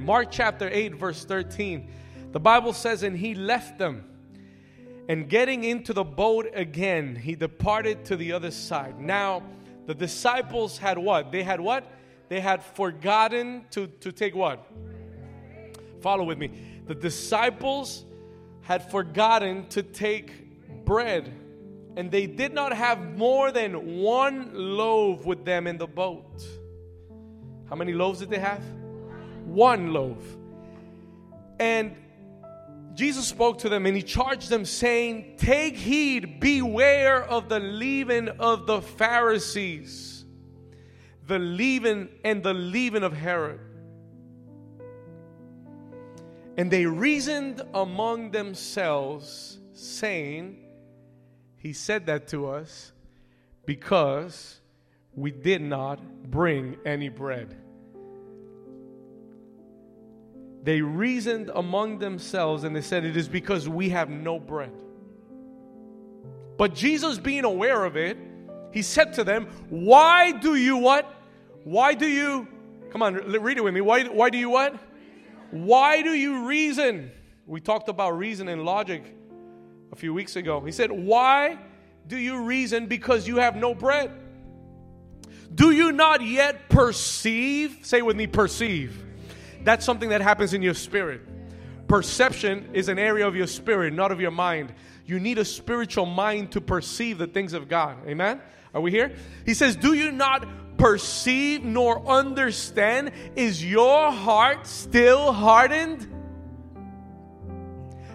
Mark chapter 8, verse 13. The Bible says, And he left them. And getting into the boat again, he departed to the other side. Now, the disciples had what? They had what? They had forgotten to, to take what? Follow with me. The disciples had forgotten to take bread, and they did not have more than one loaf with them in the boat. How many loaves did they have? One loaf. And Jesus spoke to them and he charged them, saying, Take heed, beware of the leaven of the Pharisees, the leaven and the leaven of Herod. And they reasoned among themselves, saying, He said that to us because we did not bring any bread. They reasoned among themselves and they said, It is because we have no bread. But Jesus, being aware of it, he said to them, Why do you what? Why do you, come on, read it with me. Why, why do you what? Why do you reason? We talked about reason and logic a few weeks ago. He said, Why do you reason because you have no bread? Do you not yet perceive? Say with me, perceive. That's something that happens in your spirit. Perception is an area of your spirit, not of your mind. You need a spiritual mind to perceive the things of God. Amen? Are we here? He says, Do you not perceive nor understand? Is your heart still hardened?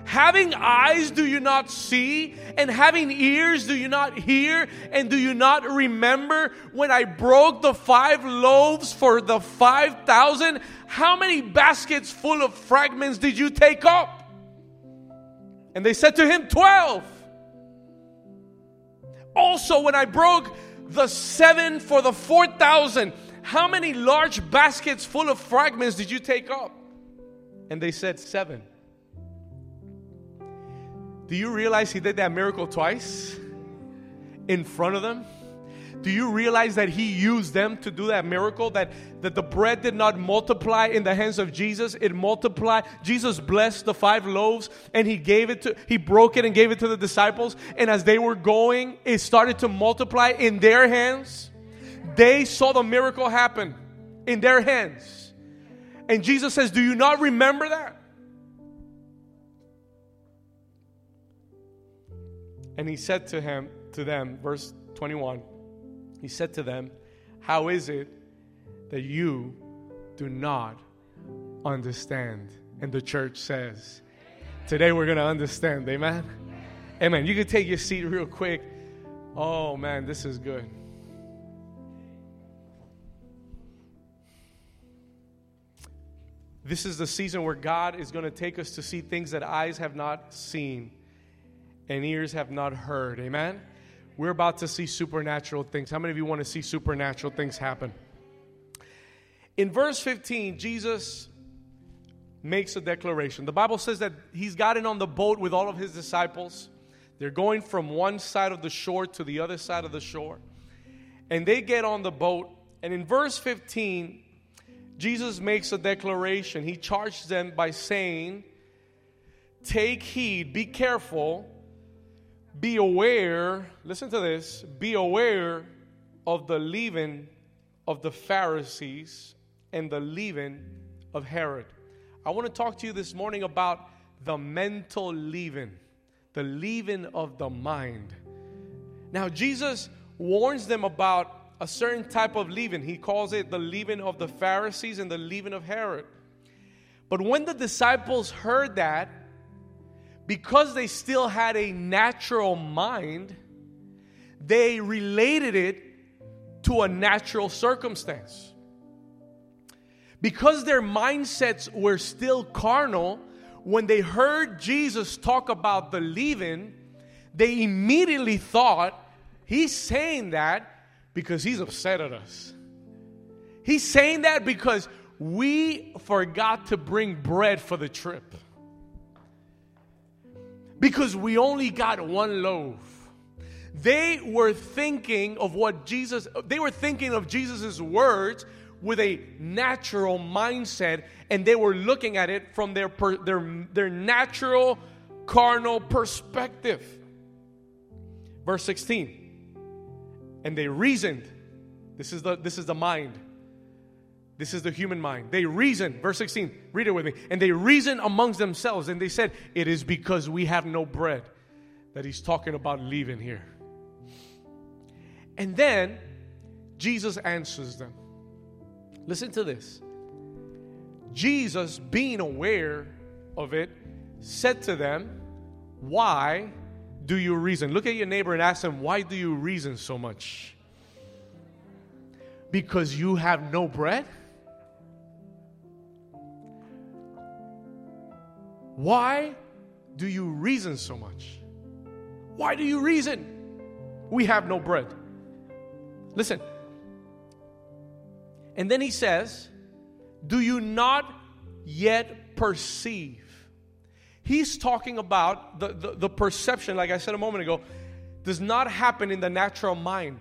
Having eyes, do you not see? And having ears, do you not hear? And do you not remember when I broke the five loaves for the five thousand? How many baskets full of fragments did you take up? And they said to him, Twelve. Also, when I broke the seven for the four thousand, how many large baskets full of fragments did you take up? And they said, Seven. Do you realize he did that miracle twice in front of them? Do you realize that he used them to do that miracle? That, that the bread did not multiply in the hands of Jesus, it multiplied. Jesus blessed the five loaves and he gave it to, he broke it and gave it to the disciples. And as they were going, it started to multiply in their hands. They saw the miracle happen in their hands. And Jesus says, Do you not remember that? And he said to him, to them, verse 21, he said to them, How is it that you do not understand? And the church says, Today we're going to understand. Amen? Amen. You can take your seat real quick. Oh, man, this is good. This is the season where God is going to take us to see things that eyes have not seen and ears have not heard. Amen? We're about to see supernatural things. How many of you want to see supernatural things happen? In verse 15, Jesus makes a declaration. The Bible says that he's gotten on the boat with all of his disciples. They're going from one side of the shore to the other side of the shore. And they get on the boat. And in verse 15, Jesus makes a declaration. He charges them by saying, Take heed, be careful be aware, listen to this, be aware of the leaven of the Pharisees and the leaven of Herod. I want to talk to you this morning about the mental leaven, the leaven of the mind. Now, Jesus warns them about a certain type of leaven. He calls it the leaven of the Pharisees and the leaven of Herod. But when the disciples heard that, because they still had a natural mind, they related it to a natural circumstance. Because their mindsets were still carnal, when they heard Jesus talk about the leaven, they immediately thought, He's saying that because He's upset at us. He's saying that because we forgot to bring bread for the trip because we only got one loaf. They were thinking of what Jesus, they were thinking of Jesus' words with a natural mindset and they were looking at it from their, their, their natural carnal perspective. Verse 16. And they reasoned. This is the, this is the mind. This is the human mind. They reason, Verse 16. Read it with me. And they reason amongst themselves and they said, It is because we have no bread that he's talking about leaving here. And then Jesus answers them. Listen to this. Jesus, being aware of it, said to them, Why do you reason? Look at your neighbor and ask them, Why do you reason so much? Because you have no bread? Why do you reason so much? Why do you reason? We have no bread. Listen. And then he says, Do you not yet perceive? He's talking about the, the, the, perception, like I said a moment ago, does not happen in the natural mind.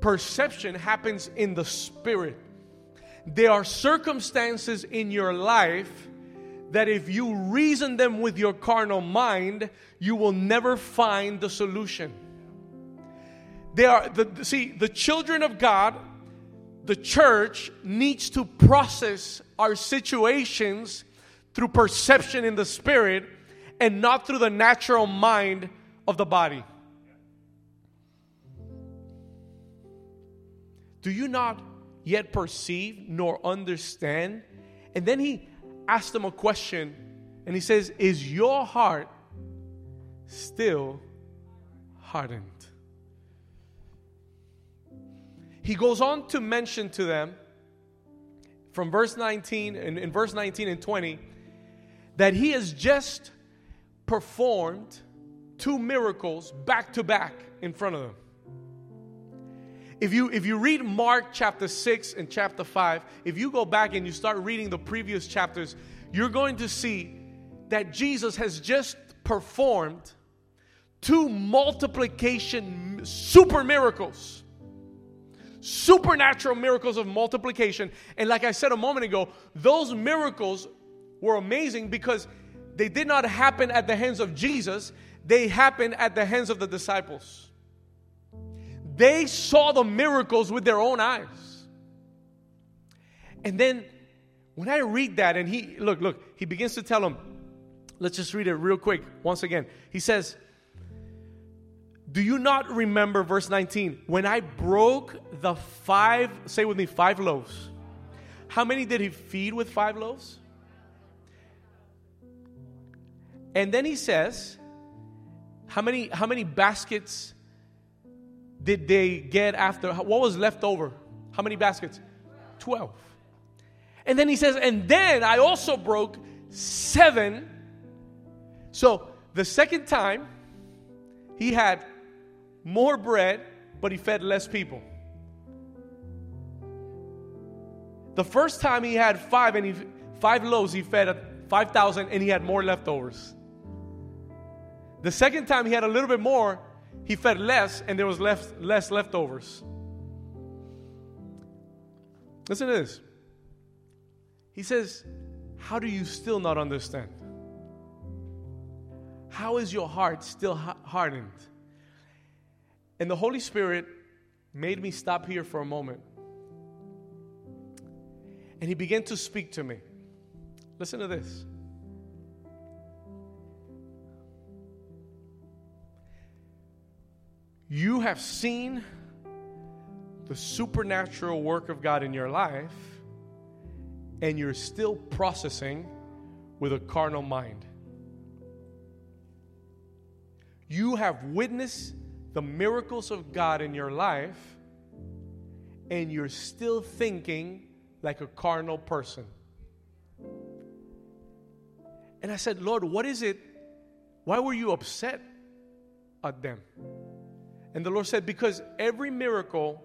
Perception happens in the spirit. There are circumstances in your life that if you reason them with your carnal mind, you will never find the solution. They are the see the children of God, the church needs to process our situations through perception in the spirit and not through the natural mind of the body. Do you not yet perceive nor understand? And then he asked them a question and he says, Is your heart still hardened? He goes on to mention to them from verse 19 and in verse 19 and 20 that he has just performed two miracles back to back in front of them. If you if you read Mark chapter 6 and chapter 5, if you go back and you start reading the previous chapters, you're going to see that Jesus has just performed two multiplication super miracles. Supernatural miracles of multiplication. And like I said a moment ago, those miracles were amazing because they did not happen at the hands of Jesus, they happened at the hands of the disciples. They saw the miracles with their own eyes. And then when I read that, and he, look, look, he begins to tell them, let's just read it real quick once again. He says, Do you not remember, verse 19, when I broke the five, say with me, five loaves? How many did he feed with five loaves? And then he says, How many, how many baskets did they get after? What was left over? How many baskets? 12. And then he says, and then I also broke seven. So the second time, he had more bread, but he fed less people. The first time he had five and he five loaves, he fed five thousand, and he had more leftovers. The second time he had a little bit more, he fed less and there was less, less leftovers. Listen to this. He says, How do you still not understand? How is your heart still hardened? And the Holy Spirit made me stop here for a moment. And he began to speak to me. Listen to this. You have seen the supernatural work of God in your life, and you're still processing with a carnal mind. You have witnessed the miracles of God in your life, and you're still thinking like a carnal person. And I said, Lord, what is it? Why were you upset at them? And the Lord said, Because every miracle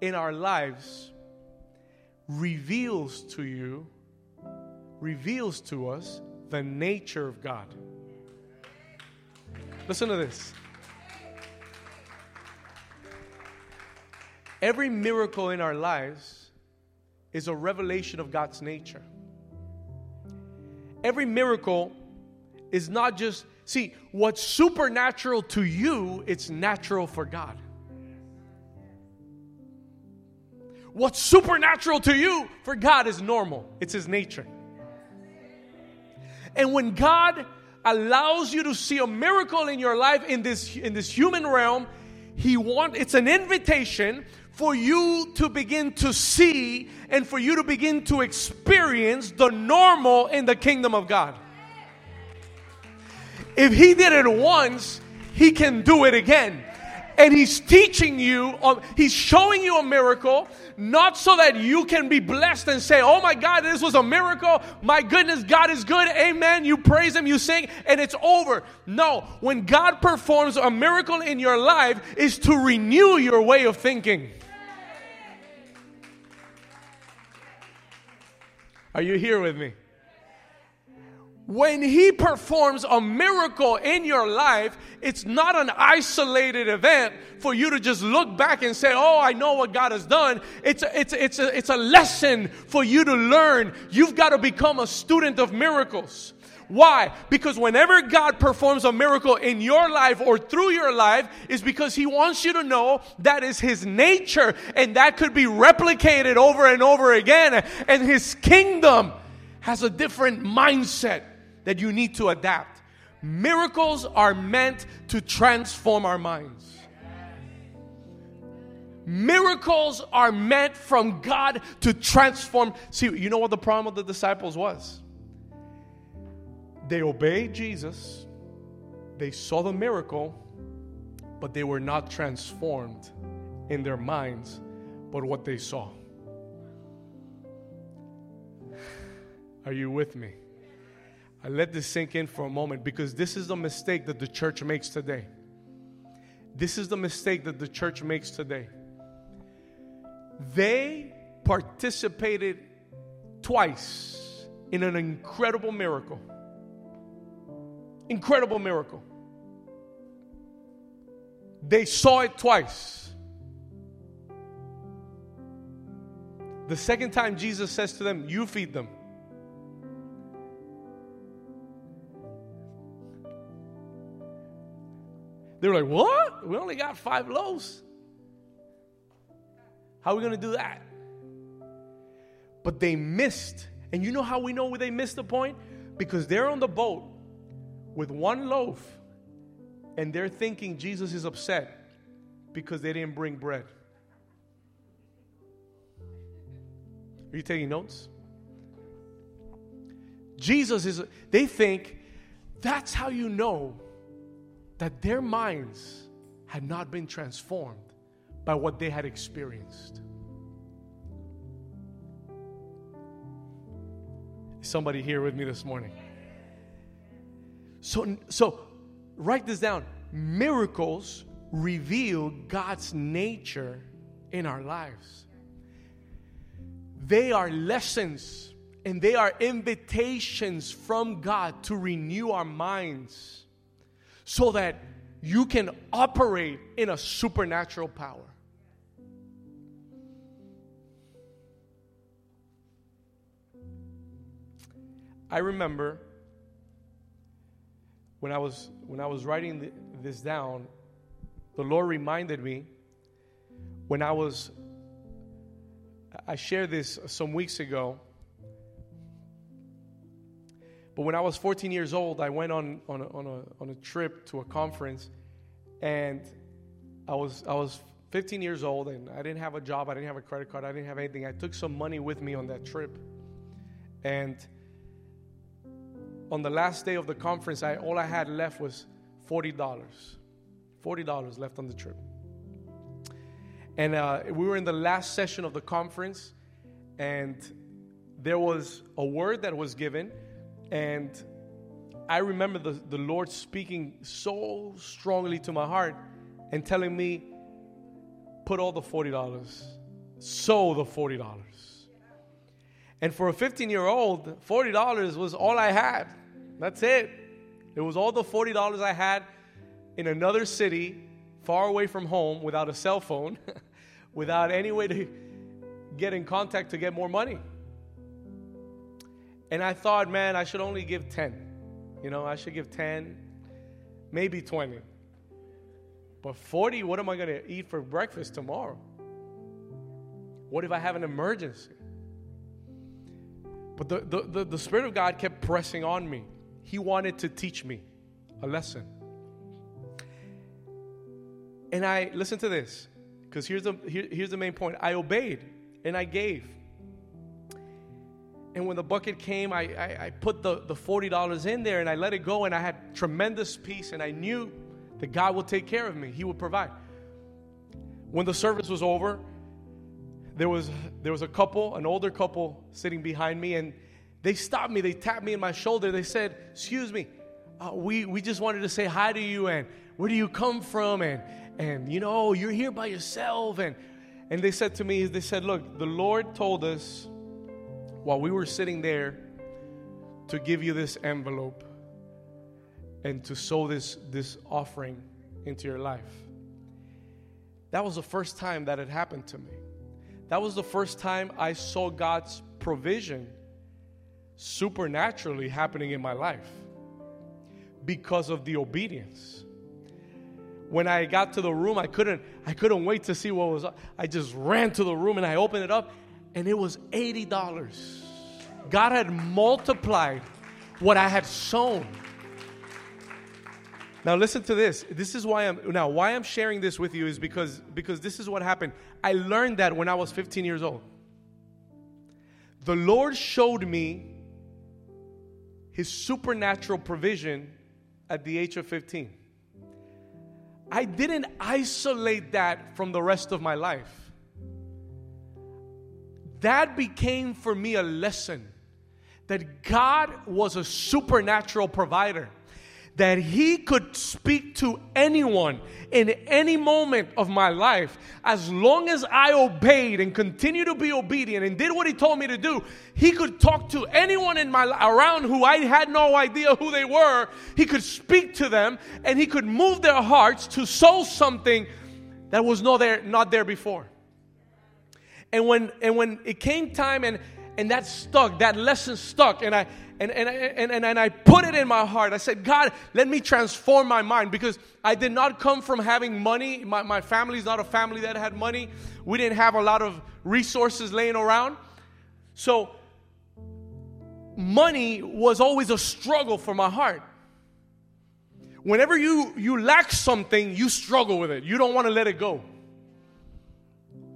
in our lives reveals to you, reveals to us the nature of God. Listen to this. Every miracle in our lives is a revelation of God's nature. Every miracle is not just, see, what's supernatural to you, it's natural for God. What's supernatural to you, for God, is normal, it's His nature. And when God allows you to see a miracle in your life in this, in this human realm, He want it's an invitation for you to begin to see and for you to begin to experience the normal in the kingdom of God. If He did it once, He can do it again. And He's teaching you, um, He's showing you a miracle, not so that you can be blessed and say, Oh my God, this was a miracle. My goodness, God is good. Amen. You praise Him, you sing, and it's over. No, when God performs a miracle in your life, is to renew your way of thinking. Are you here with me? When he performs a miracle in your life, it's not an isolated event for you to just look back and say, Oh, I know what God has done. It's a, it's, a, it's, a, it's a lesson for you to learn. You've got to become a student of miracles. Why? Because whenever God performs a miracle in your life or through your life, is because He wants you to know that is His nature and that could be replicated over and over again. And His kingdom has a different mindset that you need to adapt. Miracles are meant to transform our minds. Miracles are meant from God to transform. See, you know what the problem of the disciples was? They obeyed Jesus, they saw the miracle, but they were not transformed in their minds, but what they saw. Are you with me? I let this sink in for a moment because this is the mistake that the church makes today. This is the mistake that the church makes today. They participated twice in an incredible miracle. Incredible miracle. They saw it twice. The second time, Jesus says to them, You feed them. They're like, What? We only got five loaves. How are we going to do that? But they missed. And you know how we know they missed the point? Because they're on the boat with one loaf and they're thinking Jesus is upset because they didn't bring bread. Are you taking notes? Jesus is, they think that's how you know that their minds had not been transformed by what they had experienced. Somebody here with me this morning. So, so write this down. Miracles reveal God's nature in our lives. They are lessons and they are invitations from God to renew our minds so that you can operate in a supernatural power. I remember when I was when I was writing this down, the Lord reminded me when I was I shared this some weeks ago but when I was 14 years old, I went on, on, a, on, a, on a trip to a conference, and I was, I was 15 years old, and I didn't have a job, I didn't have a credit card, I didn't have anything. I took some money with me on that trip. And on the last day of the conference, I, all I had left was $40. $40 left on the trip. And uh, we were in the last session of the conference, and there was a word that was given and I remember the, the Lord speaking so strongly to my heart and telling me, put all the $40, sow the $40. And for a 15 year old, $40 was all I had. That's it. It was all the $40 I had in another city, far away from home, without a cell phone, without any way to get in contact to get more money. And I thought, man, I should only give 10. You know, I should give 10, maybe 20. But 40, what am I going to eat for breakfast tomorrow? What if I have an emergency? But the, the, the, the, Spirit of God kept pressing on me. He wanted to teach me a lesson. And I, listen to this, because here's the, here, here's the main point I obeyed and I gave. And when the bucket came, I, I, I put the, the $40 in there and I let it go, and I had tremendous peace, and I knew that God would take care of me, He would provide. When the service was over, there was there was a couple, an older couple sitting behind me, and they stopped me. They tapped me in my shoulder. They said, "Excuse me, uh, we we just wanted to say hi to you, and where do you come from, and and you know you're here by yourself, and and they said to me, they said, look, the Lord told us while we were sitting there to give you this envelope and to sow this this offering into your life. That was the first time that had happened to me. That was the first time I saw God's provision supernaturally happening in my life because of the obedience. When I got to the room, I couldn't I couldn't wait to see what was up. I just ran to the room and I opened it up and it was $80. God had multiplied what I had sown. Now listen to this. This is why I'm now why I'm sharing this with you is because because this is what happened. I learned that when I was 15 years old. The Lord showed me his supernatural provision at the age of 15. I didn't isolate that from the rest of my life. That became for me a lesson that God was a supernatural provider that he could speak to anyone in any moment of my life as long as I obeyed and continued to be obedient and did what he told me to do he could talk to anyone in my around who I had no idea who they were. He could speak to them and he could move their hearts to sow something that was not there not there before and when and when it came time and and that stuck that lesson stuck and I and, and, and, and, and I put it in my heart. I said, God, let me transform my mind because I did not come from having money. My, my family's not a family that had money. We didn't have a lot of resources laying around. So, money was always a struggle for my heart. Whenever you, you lack something, you struggle with it. You don't want to let it go.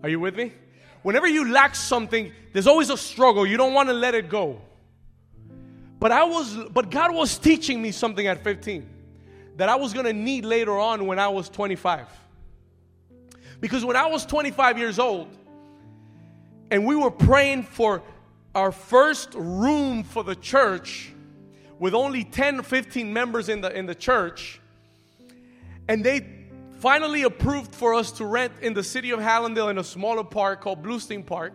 Are you with me? Whenever you lack something, there's always a struggle. You don't want to let it go. But I was but God was teaching me something at 15 that I was going to need later on when I was 25. Because when I was 25 years old and we were praying for our first room for the church with only 10 15 members in the in the church and they finally approved for us to rent in the city of Hallandale in a smaller park called Bluesten Park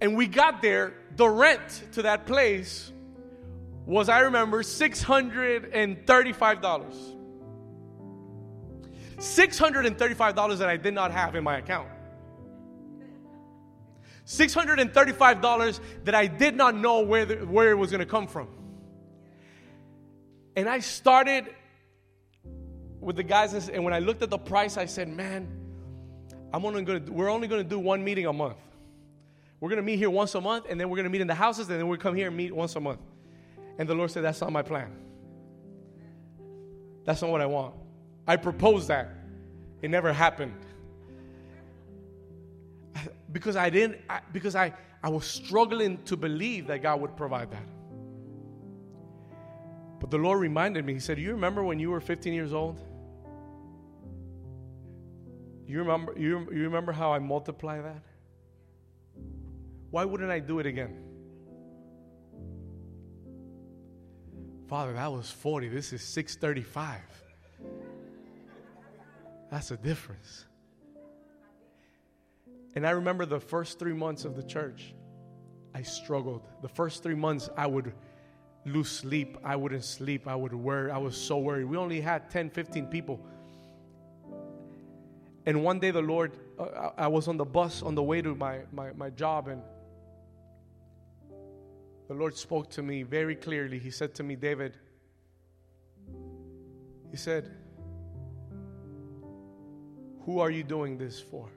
and we got there, the rent to that place was, I remember, $635. $635 that I did not have in my account. $635 that I did not know where, the, where it was going to come from. And I started with the guys, and when I looked at the price, I said, man, I'm only gonna, we're only going to do one meeting a month. We're going to meet here once a month, and then we're going to meet in the houses, and then we'll come here and meet once a month. And the Lord said, That's not my plan. That's not what I want. I proposed that. It never happened. Because I didn't, I, because I, I was struggling to believe that God would provide that. But the Lord reminded me, He said, You remember when you were 15 years old? You remember, you, you remember how I multiply that? Why wouldn't I do it again? Father, that was 40. This is 635. That's a difference. And I remember the first three months of the church, I struggled. The first three months, I would lose sleep. I wouldn't sleep. I would worry. I was so worried. We only had 10, 15 people. And one day the Lord, uh, I was on the bus on the way to my, my, my job, and the Lord spoke to me very clearly. He said to me, David, He said, Who are you doing this for?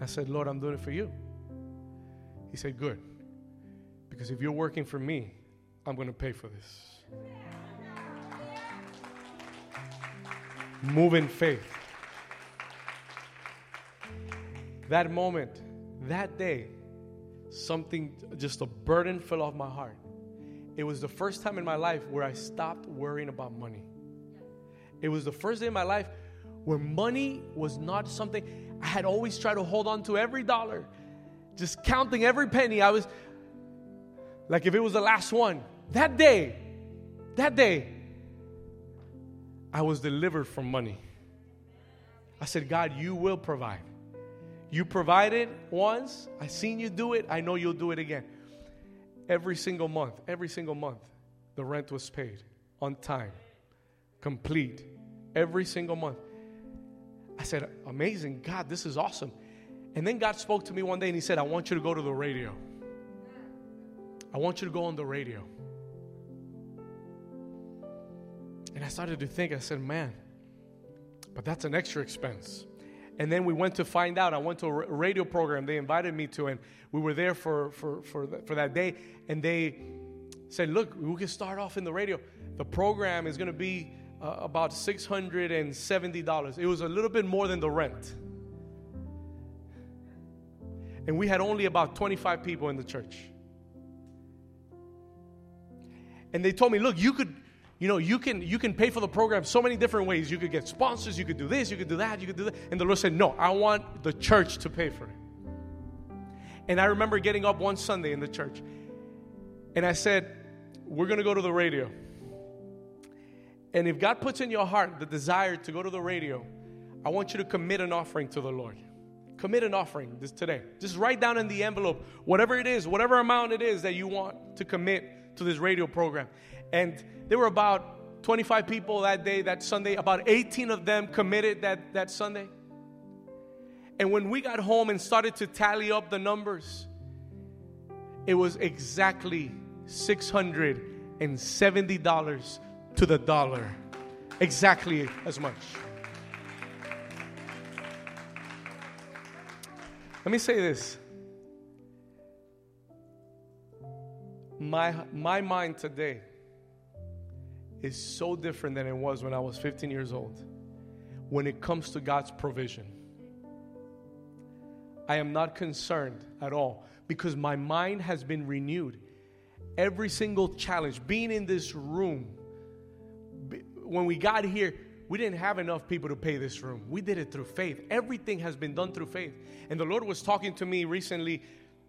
I said, Lord, I'm doing it for you. He said, Good. Because if you're working for me, I'm going to pay for this. Move in faith. That moment, that day, something, just a burden fell off my heart. It was the first time in my life where I stopped worrying about money. It was the first day in my life where money was not something I had always tried to hold on to every dollar, just counting every penny. I was like if it was the last one. That day, that day, I was delivered from money. I said, God, you will provide. You provided once, I seen you do it, I know you'll do it again. Every single month, every single month, the rent was paid on time, complete, every single month. I said, Amazing, God, this is awesome. And then God spoke to me one day and He said, I want you to go to the radio. I want you to go on the radio. And I started to think, I said, man, but that's an extra expense. And then we went to find out. I went to a radio program they invited me to, and we were there for, for, for, for that day. And they said, Look, we can start off in the radio. The program is going to be uh, about $670. It was a little bit more than the rent. And we had only about 25 people in the church. And they told me, Look, you could you know, you can you can pay for the program so many different ways. You could get sponsors, you could do this, you could do that, you could do that. And the Lord said, "No, I want the church to pay for it." And I remember getting up one Sunday in the church, and I said, "We're going to go to the radio." And if God puts in your heart the desire to go to the radio, I want you to commit an offering to the Lord. Commit an offering this today. Just write down in the envelope whatever it is, whatever amount it is that you want to commit to this radio program. And there were about 25 people that day, that Sunday. About 18 of them committed that, that Sunday. And when we got home and started to tally up the numbers, it was exactly $670 to the dollar. Exactly as much. Let me say this. My, my mind today is so different than it was when I was 15 years old when it comes to God's provision. I am not concerned at all because my mind has been renewed. Every single challenge, being in this room, when we got here, we didn't have enough people to pay this room. We did it through faith. Everything has been done through faith. And the Lord was talking to me recently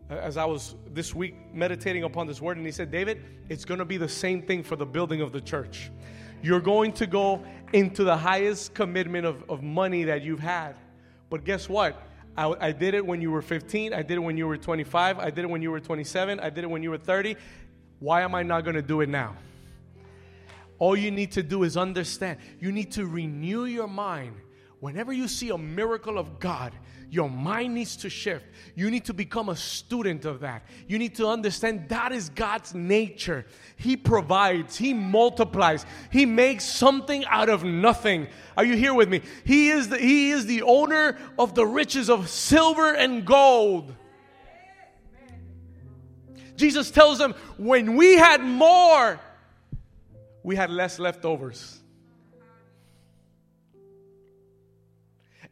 as I was this week meditating upon this word, and he said, David, it's going to be the same thing for the building of the church. You're going to go into the highest commitment of, of money that you've had. But guess what? I, I did it when you were 15. I did it when you were 25. I did it when you were 27. I did it when you were 30. Why am I not going to do it now? All you need to do is understand. You need to renew your mind. Whenever you see a miracle of God, your mind needs to shift. You need to become a student of that. You need to understand that is God's nature. He provides, He multiplies, He makes something out of nothing. Are you here with me? He is the, he is the owner of the riches of silver and gold. Jesus tells them, when we had more, we had less leftovers.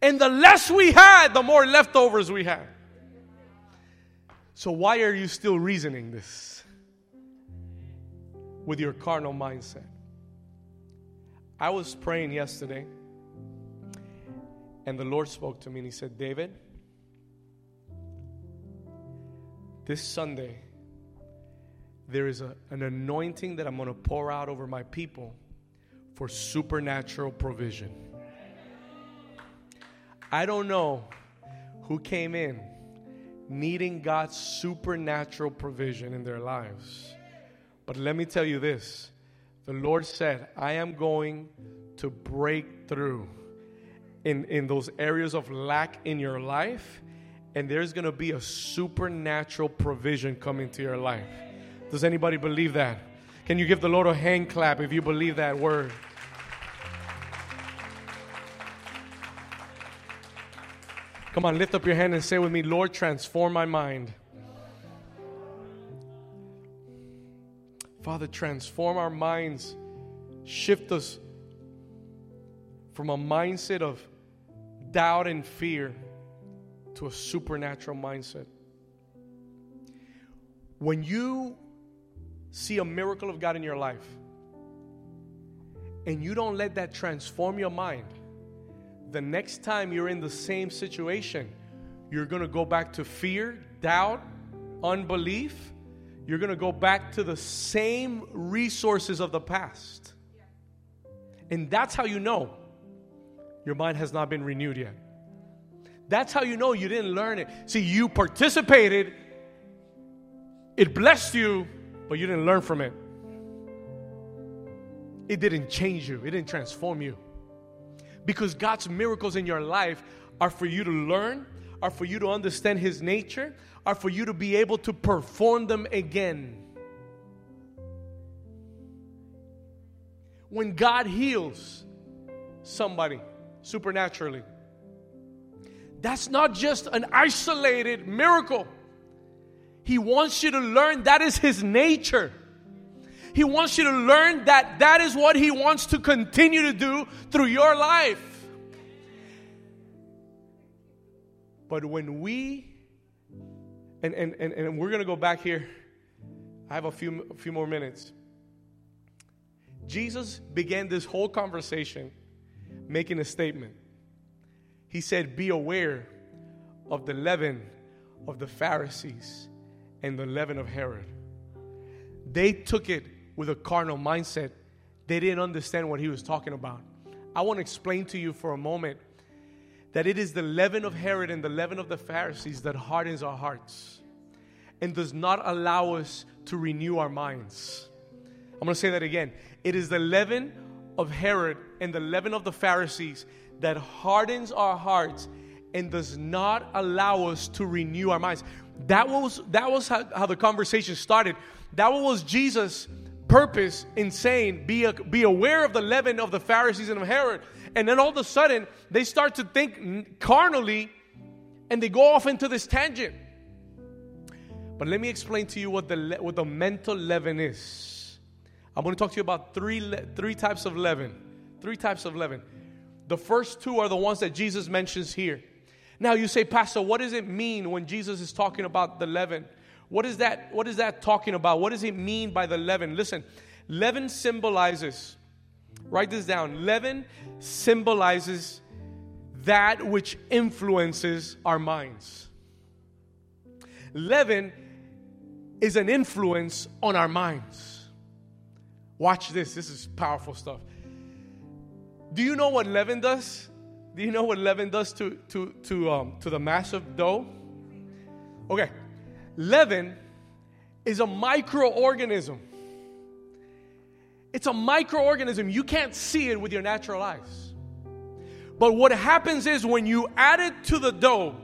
And the less we had, the more leftovers we had. So, why are you still reasoning this with your carnal mindset? I was praying yesterday, and the Lord spoke to me and He said, David, this Sunday, there is a, an anointing that I'm going to pour out over my people for supernatural provision. I don't know who came in needing God's supernatural provision in their lives. But let me tell you this the Lord said, I am going to break through in, in those areas of lack in your life, and there's going to be a supernatural provision coming to your life. Does anybody believe that? Can you give the Lord a hand clap if you believe that word? Come on, lift up your hand and say with me, Lord, transform my mind. Father, transform our minds, shift us from a mindset of doubt and fear to a supernatural mindset. When you see a miracle of God in your life and you don't let that transform your mind, the next time you're in the same situation, you're going to go back to fear, doubt, unbelief. You're going to go back to the same resources of the past. And that's how you know your mind has not been renewed yet. That's how you know you didn't learn it. See, you participated, it blessed you, but you didn't learn from it. It didn't change you, it didn't transform you. Because God's miracles in your life are for you to learn, are for you to understand His nature, are for you to be able to perform them again. When God heals somebody supernaturally, that's not just an isolated miracle. He wants you to learn that is His nature. He wants you to learn that that is what He wants to continue to do through your life. But when we, and, and, and, and we're going to go back here, I have a few, a few more minutes. Jesus began this whole conversation making a statement. He said, Be aware of the leaven of the Pharisees and the leaven of Herod. They took it with a carnal mindset. They didn't understand what he was talking about. I want to explain to you for a moment that it is the leaven of Herod and the leaven of the Pharisees that hardens our hearts and does not allow us to renew our minds. I'm going to say that again. It is the leaven of Herod and the leaven of the Pharisees that hardens our hearts and does not allow us to renew our minds. That was that was how, how the conversation started. That was Jesus' purpose in saying, be, a, be aware of the leaven of the Pharisees and of Herod. And then all of a sudden, they start to think carnally and they go off into this tangent. But let me explain to you what the, what the mental leaven is. I'm going to talk to you about three, three types of leaven. Three types of leaven. The first two are the ones that Jesus mentions here. Now you say, Pastor, what does it mean when Jesus is talking about the leaven? What is that? What is that talking about? What does it mean by the leaven? Listen, leaven symbolizes, write this down. Leaven symbolizes that which influences our minds. Leaven is an influence on our minds. Watch this. This is powerful stuff. Do you know what leaven does? Do you know what leaven does to, to, to, um, to the mass of dough? Okay. Leaven is a microorganism. It's a microorganism. You can't see it with your natural eyes. But what happens is when you add it to the dough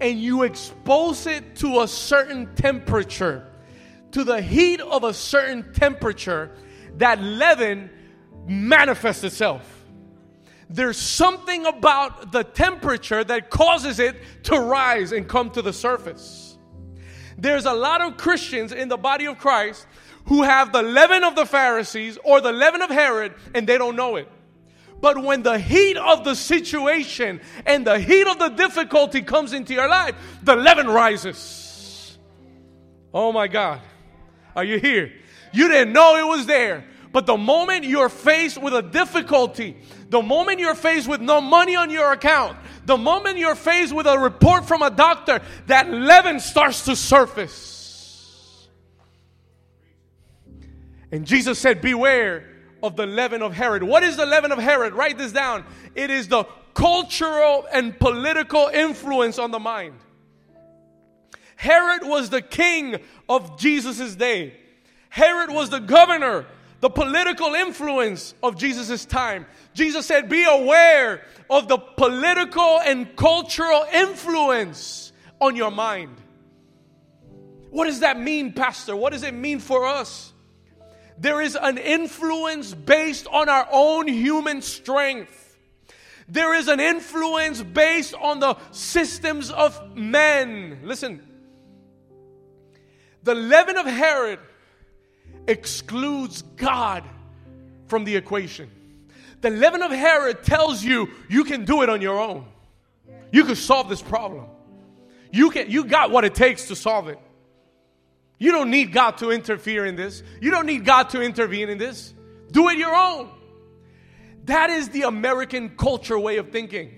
and you expose it to a certain temperature, to the heat of a certain temperature, that leaven manifests itself there's something about the temperature that causes it to rise and come to the surface. There's a lot of Christians in the body of Christ who have the leaven of the Pharisees or the leaven of Herod and they don't know it. But when the heat of the situation and the heat of the difficulty comes into your life, the leaven rises. Oh my God. Are you here? You didn't know it was there. But the moment you're faced with a difficulty, the moment you're faced with no money on your account, the moment you're faced with a report from a doctor, that leaven starts to surface. And Jesus said, Beware of the leaven of Herod. What is the leaven of Herod? Write this down. It is the cultural and political influence on the mind. Herod was the king of Jesus' day. Herod was the governor the political influence of Jesus' time. Jesus said, Be aware of the political and cultural influence on your mind. What does that mean, Pastor? What does it mean for us? There is an influence based on our own human strength. There is an influence based on the systems of men. Listen, the leaven of Herod excludes God from the equation. The leaven of Herod tells you you can do it on your own. You can solve this problem. You can you got what it takes to solve it. You don't need God to interfere in this. You don't need God to intervene in this. Do it your own. That is the American culture way of thinking.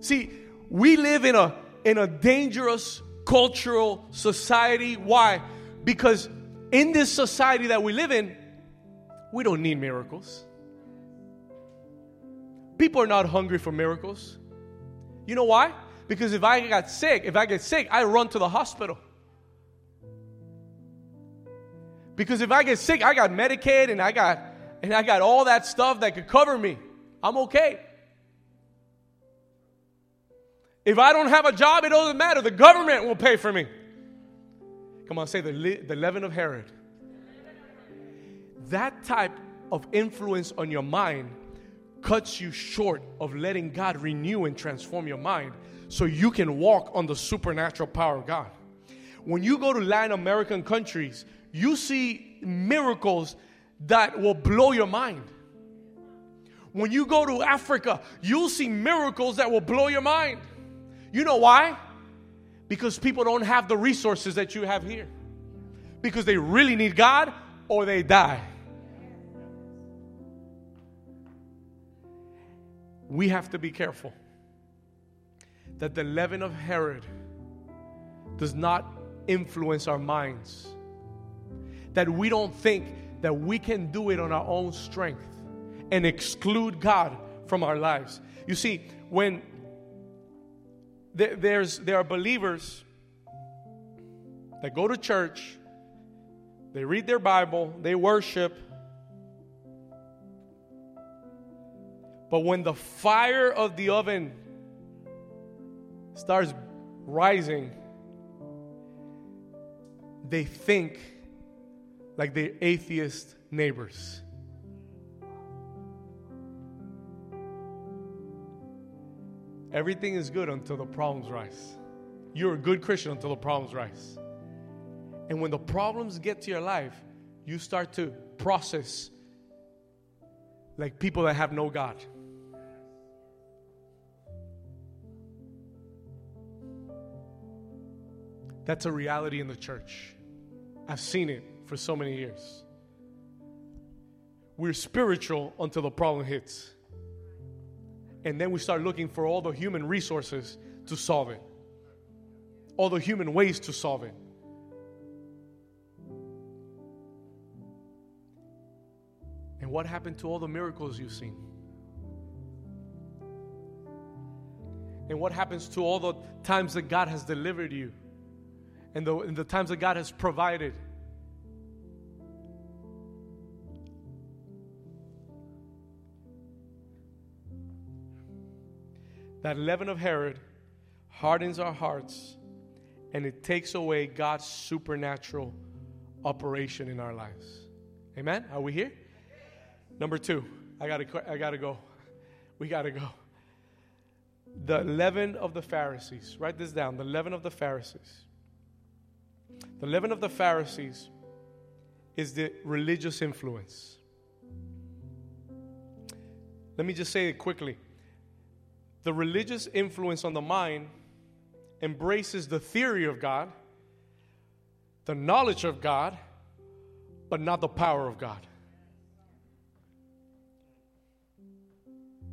See, we live in a in a dangerous cultural society. Why? Because in this society that we live in, we don't need miracles. People are not hungry for miracles. You know why? Because if I got sick, if I get sick, I run to the hospital. Because if I get sick, I got Medicaid and I got and I got all that stuff that could cover me. I'm okay. If I don't have a job, it doesn't matter. The government will pay for me. Come on, say the, the leaven of Herod. That type of influence on your mind cuts you short of letting God renew and transform your mind so you can walk on the supernatural power of God. When you go to Latin American countries, you see miracles that will blow your mind. When you go to Africa, you'll see miracles that will blow your mind. You know why? Because people don't have the resources that you have here. Because they really need God or they die. We have to be careful that the leaven of Herod does not influence our minds. That we don't think that we can do it on our own strength and exclude God from our lives. You see, when there's, there are believers that go to church, they read their Bible, they worship, but when the fire of the oven starts rising, they think like their atheist neighbors. Everything is good until the problems rise. You're a good Christian until the problems rise. And when the problems get to your life, you start to process like people that have no God. That's a reality in the church. I've seen it for so many years. We're spiritual until the problem hits. And then we start looking for all the human resources to solve it, all the human ways to solve it. And what happened to all the miracles you've seen? And what happens to all the times that God has delivered you? And the, and the times that God has provided? That leaven of Herod hardens our hearts and it takes away God's supernatural operation in our lives. Amen? Are we here? Number two, I gotta, I gotta go. We gotta go. The leaven of the Pharisees. Write this down. The leaven of the Pharisees. The leaven of the Pharisees is the religious influence. Let me just say it quickly. The religious influence on the mind embraces the theory of God, the knowledge of God, but not the power of God.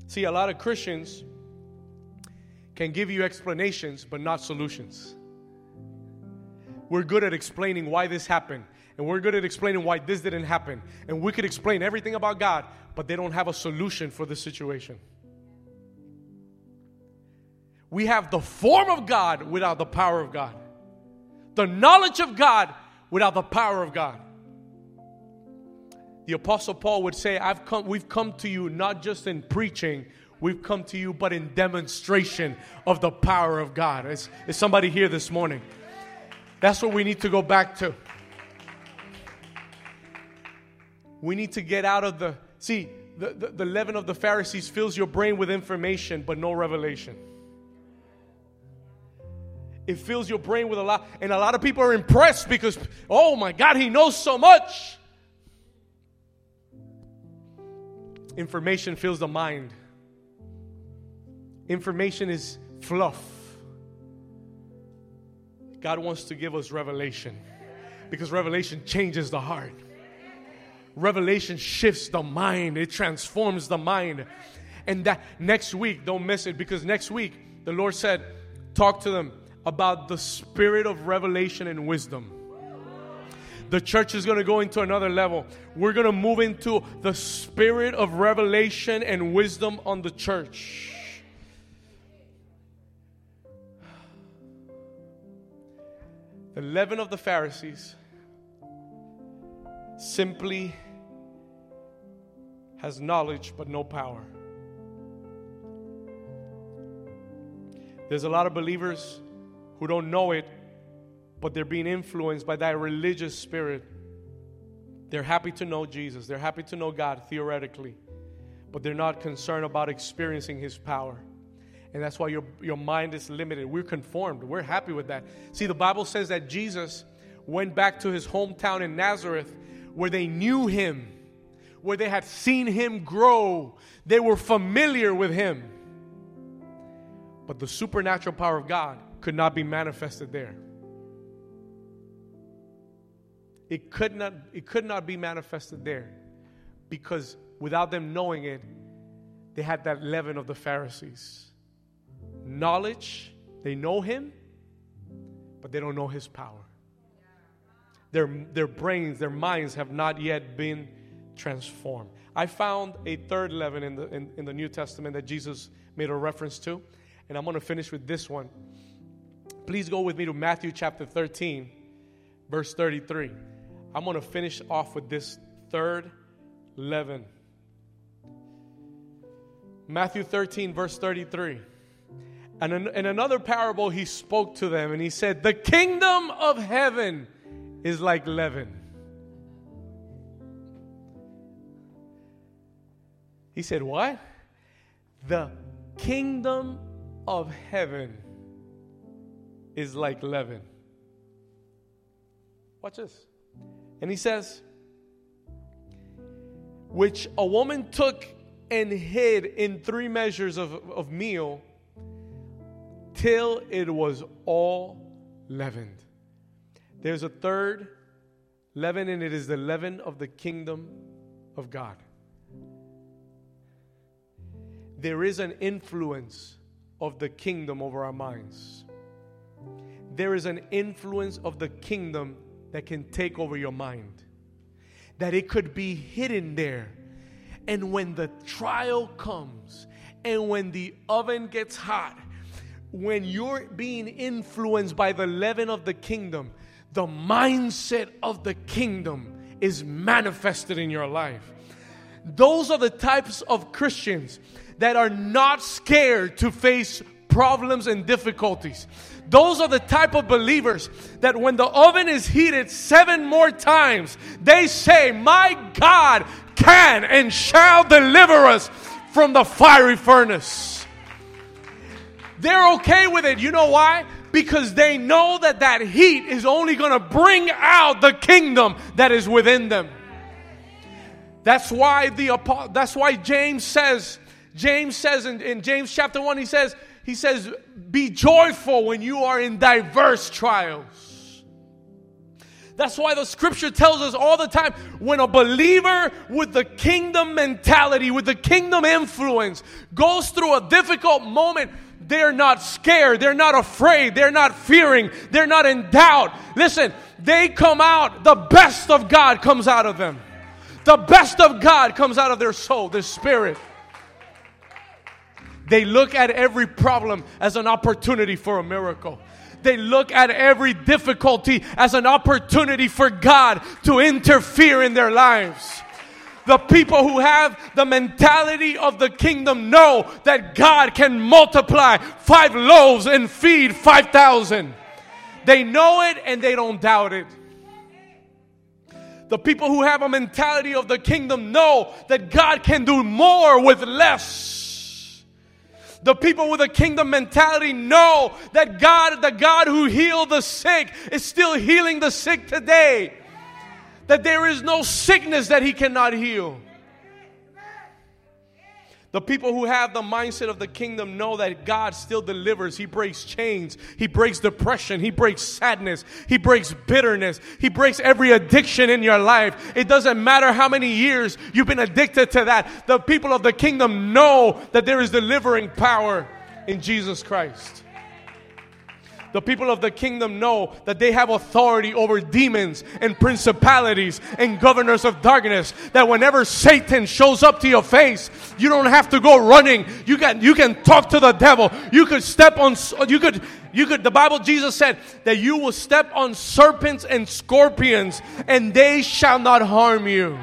See, a lot of Christians can give you explanations, but not solutions. We're good at explaining why this happened, and we're good at explaining why this didn't happen. And we could explain everything about God, but they don't have a solution for the situation. We have the form of God without the power of God, the knowledge of God without the power of God. The Apostle Paul would say, I've come, we've come to you not just in preaching, we've come to you, but in demonstration of the power of God. Is, is somebody here this morning? That's what we need to go back to. We need to get out of the, see, the, the, the leaven of the Pharisees fills your brain with information, but no revelation. It fills your brain with a lot, and a lot of people are impressed because, oh my God, he knows so much. Information fills the mind. Information is fluff. God wants to give us revelation because revelation changes the heart. Revelation shifts the mind, it transforms the mind. And that next week, don't miss it because next week the Lord said, Talk to them about the spirit of revelation and wisdom. The church is going to go into another level. We're going to move into the spirit of revelation and wisdom on the church. The leaven of the Pharisees simply has knowledge but no power. There's a lot of believers who don't know it but they're being influenced by that religious spirit. They're happy to know Jesus, they're happy to know God theoretically, but they're not concerned about experiencing His power. And that's why your, your mind is limited. We're conformed. We're happy with that. See, the Bible says that Jesus went back to his hometown in Nazareth where they knew him, where they had seen him grow. They were familiar with him. But the supernatural power of God could not be manifested there. It could not, it could not be manifested there because without them knowing it, they had that leaven of the Pharisees. Knowledge, they know him, but they don't know his power. Their, their brains, their minds have not yet been transformed. I found a third leaven in the, in, in the New Testament that Jesus made a reference to, and I'm going to finish with this one. Please go with me to Matthew chapter 13, verse 33. I'm going to finish off with this third leaven. Matthew 13, verse 33. And in, another parable, he spoke to them and he said, The kingdom of heaven is like leaven. He said, What? The kingdom of heaven is like leaven. Watch this. And he says, which a woman took and hid in three measures of, of meal till it was all leavened. There's a third leaven, and it is the leaven of the kingdom of God. There is an influence of the kingdom over our minds. There is an influence of the kingdom that can take over your mind. That it could be hidden there. And when the trial comes and when the oven gets hot, when you're being influenced by the leaven of the kingdom, the mindset of the kingdom is manifested in your life. Those are the types of Christians that are not scared to face problems and difficulties. Those are the type of believers that when the oven is heated seven more times, they say, My God can and shall deliver us from the fiery furnace. They're okay with it. You know why? Because they know that that heat is only going to bring out the kingdom that is within them. That's why the that's why James says James says in, in James chapter 1 he says he says, Be joyful when you are in diverse trials. That's why the scripture tells us all the time when a believer with the kingdom mentality, with the kingdom influence, goes through a difficult moment, they're not scared, they're not afraid, they're not fearing, they're not in doubt. Listen, they come out, the best of God comes out of them. The best of God comes out of their soul, their spirit. They look at every problem as an opportunity for a miracle. They look at every difficulty as an opportunity for God to interfere in their lives. The people who have the mentality of the kingdom know that God can multiply five loaves and feed 5,000. They know it and they don't doubt it. The people who have a mentality of the kingdom know that God can do more with less. The people with a kingdom mentality know that God, the God who healed the sick, is still healing the sick today. That there is no sickness that He cannot heal. The people who have the mindset of the kingdom know that God still delivers. He breaks chains. He breaks depression. He breaks sadness. He breaks bitterness. He breaks every addiction in your life. It doesn't matter how many years you've been addicted to that. The people of the kingdom know that there is delivering power in Jesus Christ. The people of the kingdom know that they have authority over demons and principalities and governors of darkness. That whenever Satan shows up to your face, you don't have to go running. You can, you can talk to the devil. You could step on, you could, you could, the Bible, Jesus said that you will step on serpents and scorpions and they shall not harm you.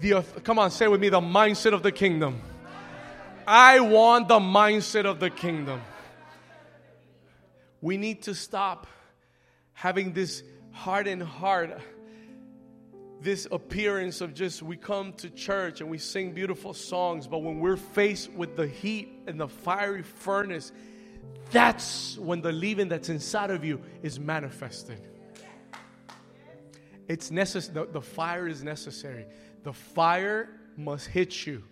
The, come on, say with me the mindset of the kingdom. I want the mindset of the kingdom. We need to stop having this hardened heart, this appearance of just we come to church and we sing beautiful songs, but when we're faced with the heat and the fiery furnace, that's when the leaven that's inside of you is manifested. It's necessary. The, the fire is necessary. The fire must hit you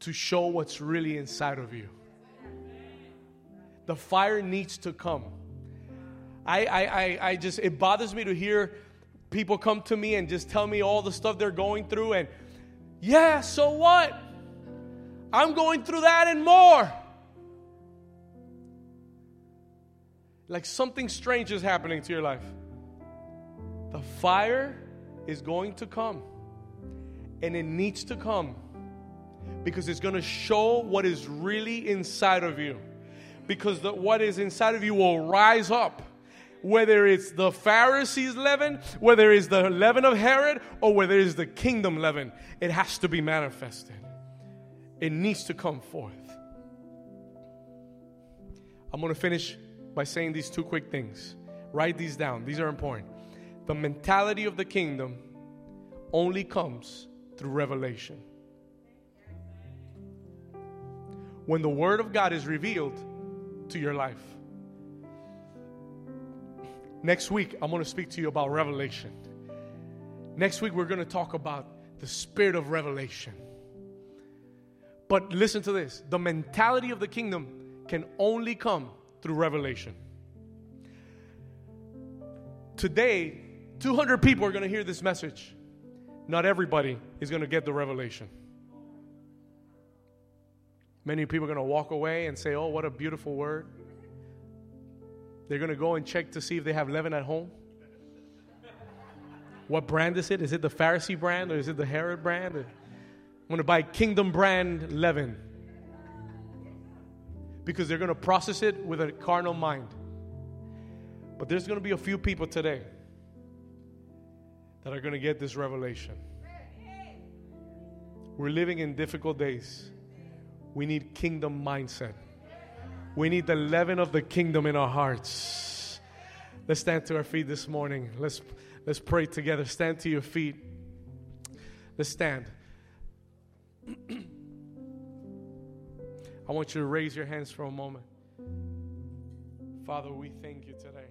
to show what's really inside of you. The fire needs to come. I, I, I, I just, it bothers me to hear people come to me and just tell me all the stuff they're going through, and yeah, so what? I'm going through that and more. Like something strange is happening to your life. The fire is going to come, and it needs to come because it's going to show what is really inside of you. Because the, what is inside of you will rise up. Whether it's the Pharisees' leaven, whether it's the leaven of Herod, or whether it's the kingdom leaven, it has to be manifested. It needs to come forth. I'm going to finish by saying these two quick things. Write these down, these are important. The mentality of the kingdom only comes through revelation. When the Word of God is revealed to your life. Next week, I'm going to speak to you about revelation. Next week, we're going to talk about the spirit of revelation. But listen to this the mentality of the kingdom can only come through revelation. Today, 200 people are going to hear this message. Not everybody is going to get the revelation. Many people are going to walk away and say, Oh, what a beautiful word. They're going to go and check to see if they have leaven at home. What brand is it? Is it the Pharisee brand or is it the Herod brand? I'm going to buy Kingdom brand leaven because they're going to process it with a carnal mind. But there's going to be a few people today that are going to get this revelation. We're living in difficult days. We need kingdom mindset. We need the leaven of the kingdom in our hearts. Let's stand to our feet this morning. Let's, let's pray together. Stand to your feet. Let's stand. I want you to raise your hands for a moment. Father, we thank you today.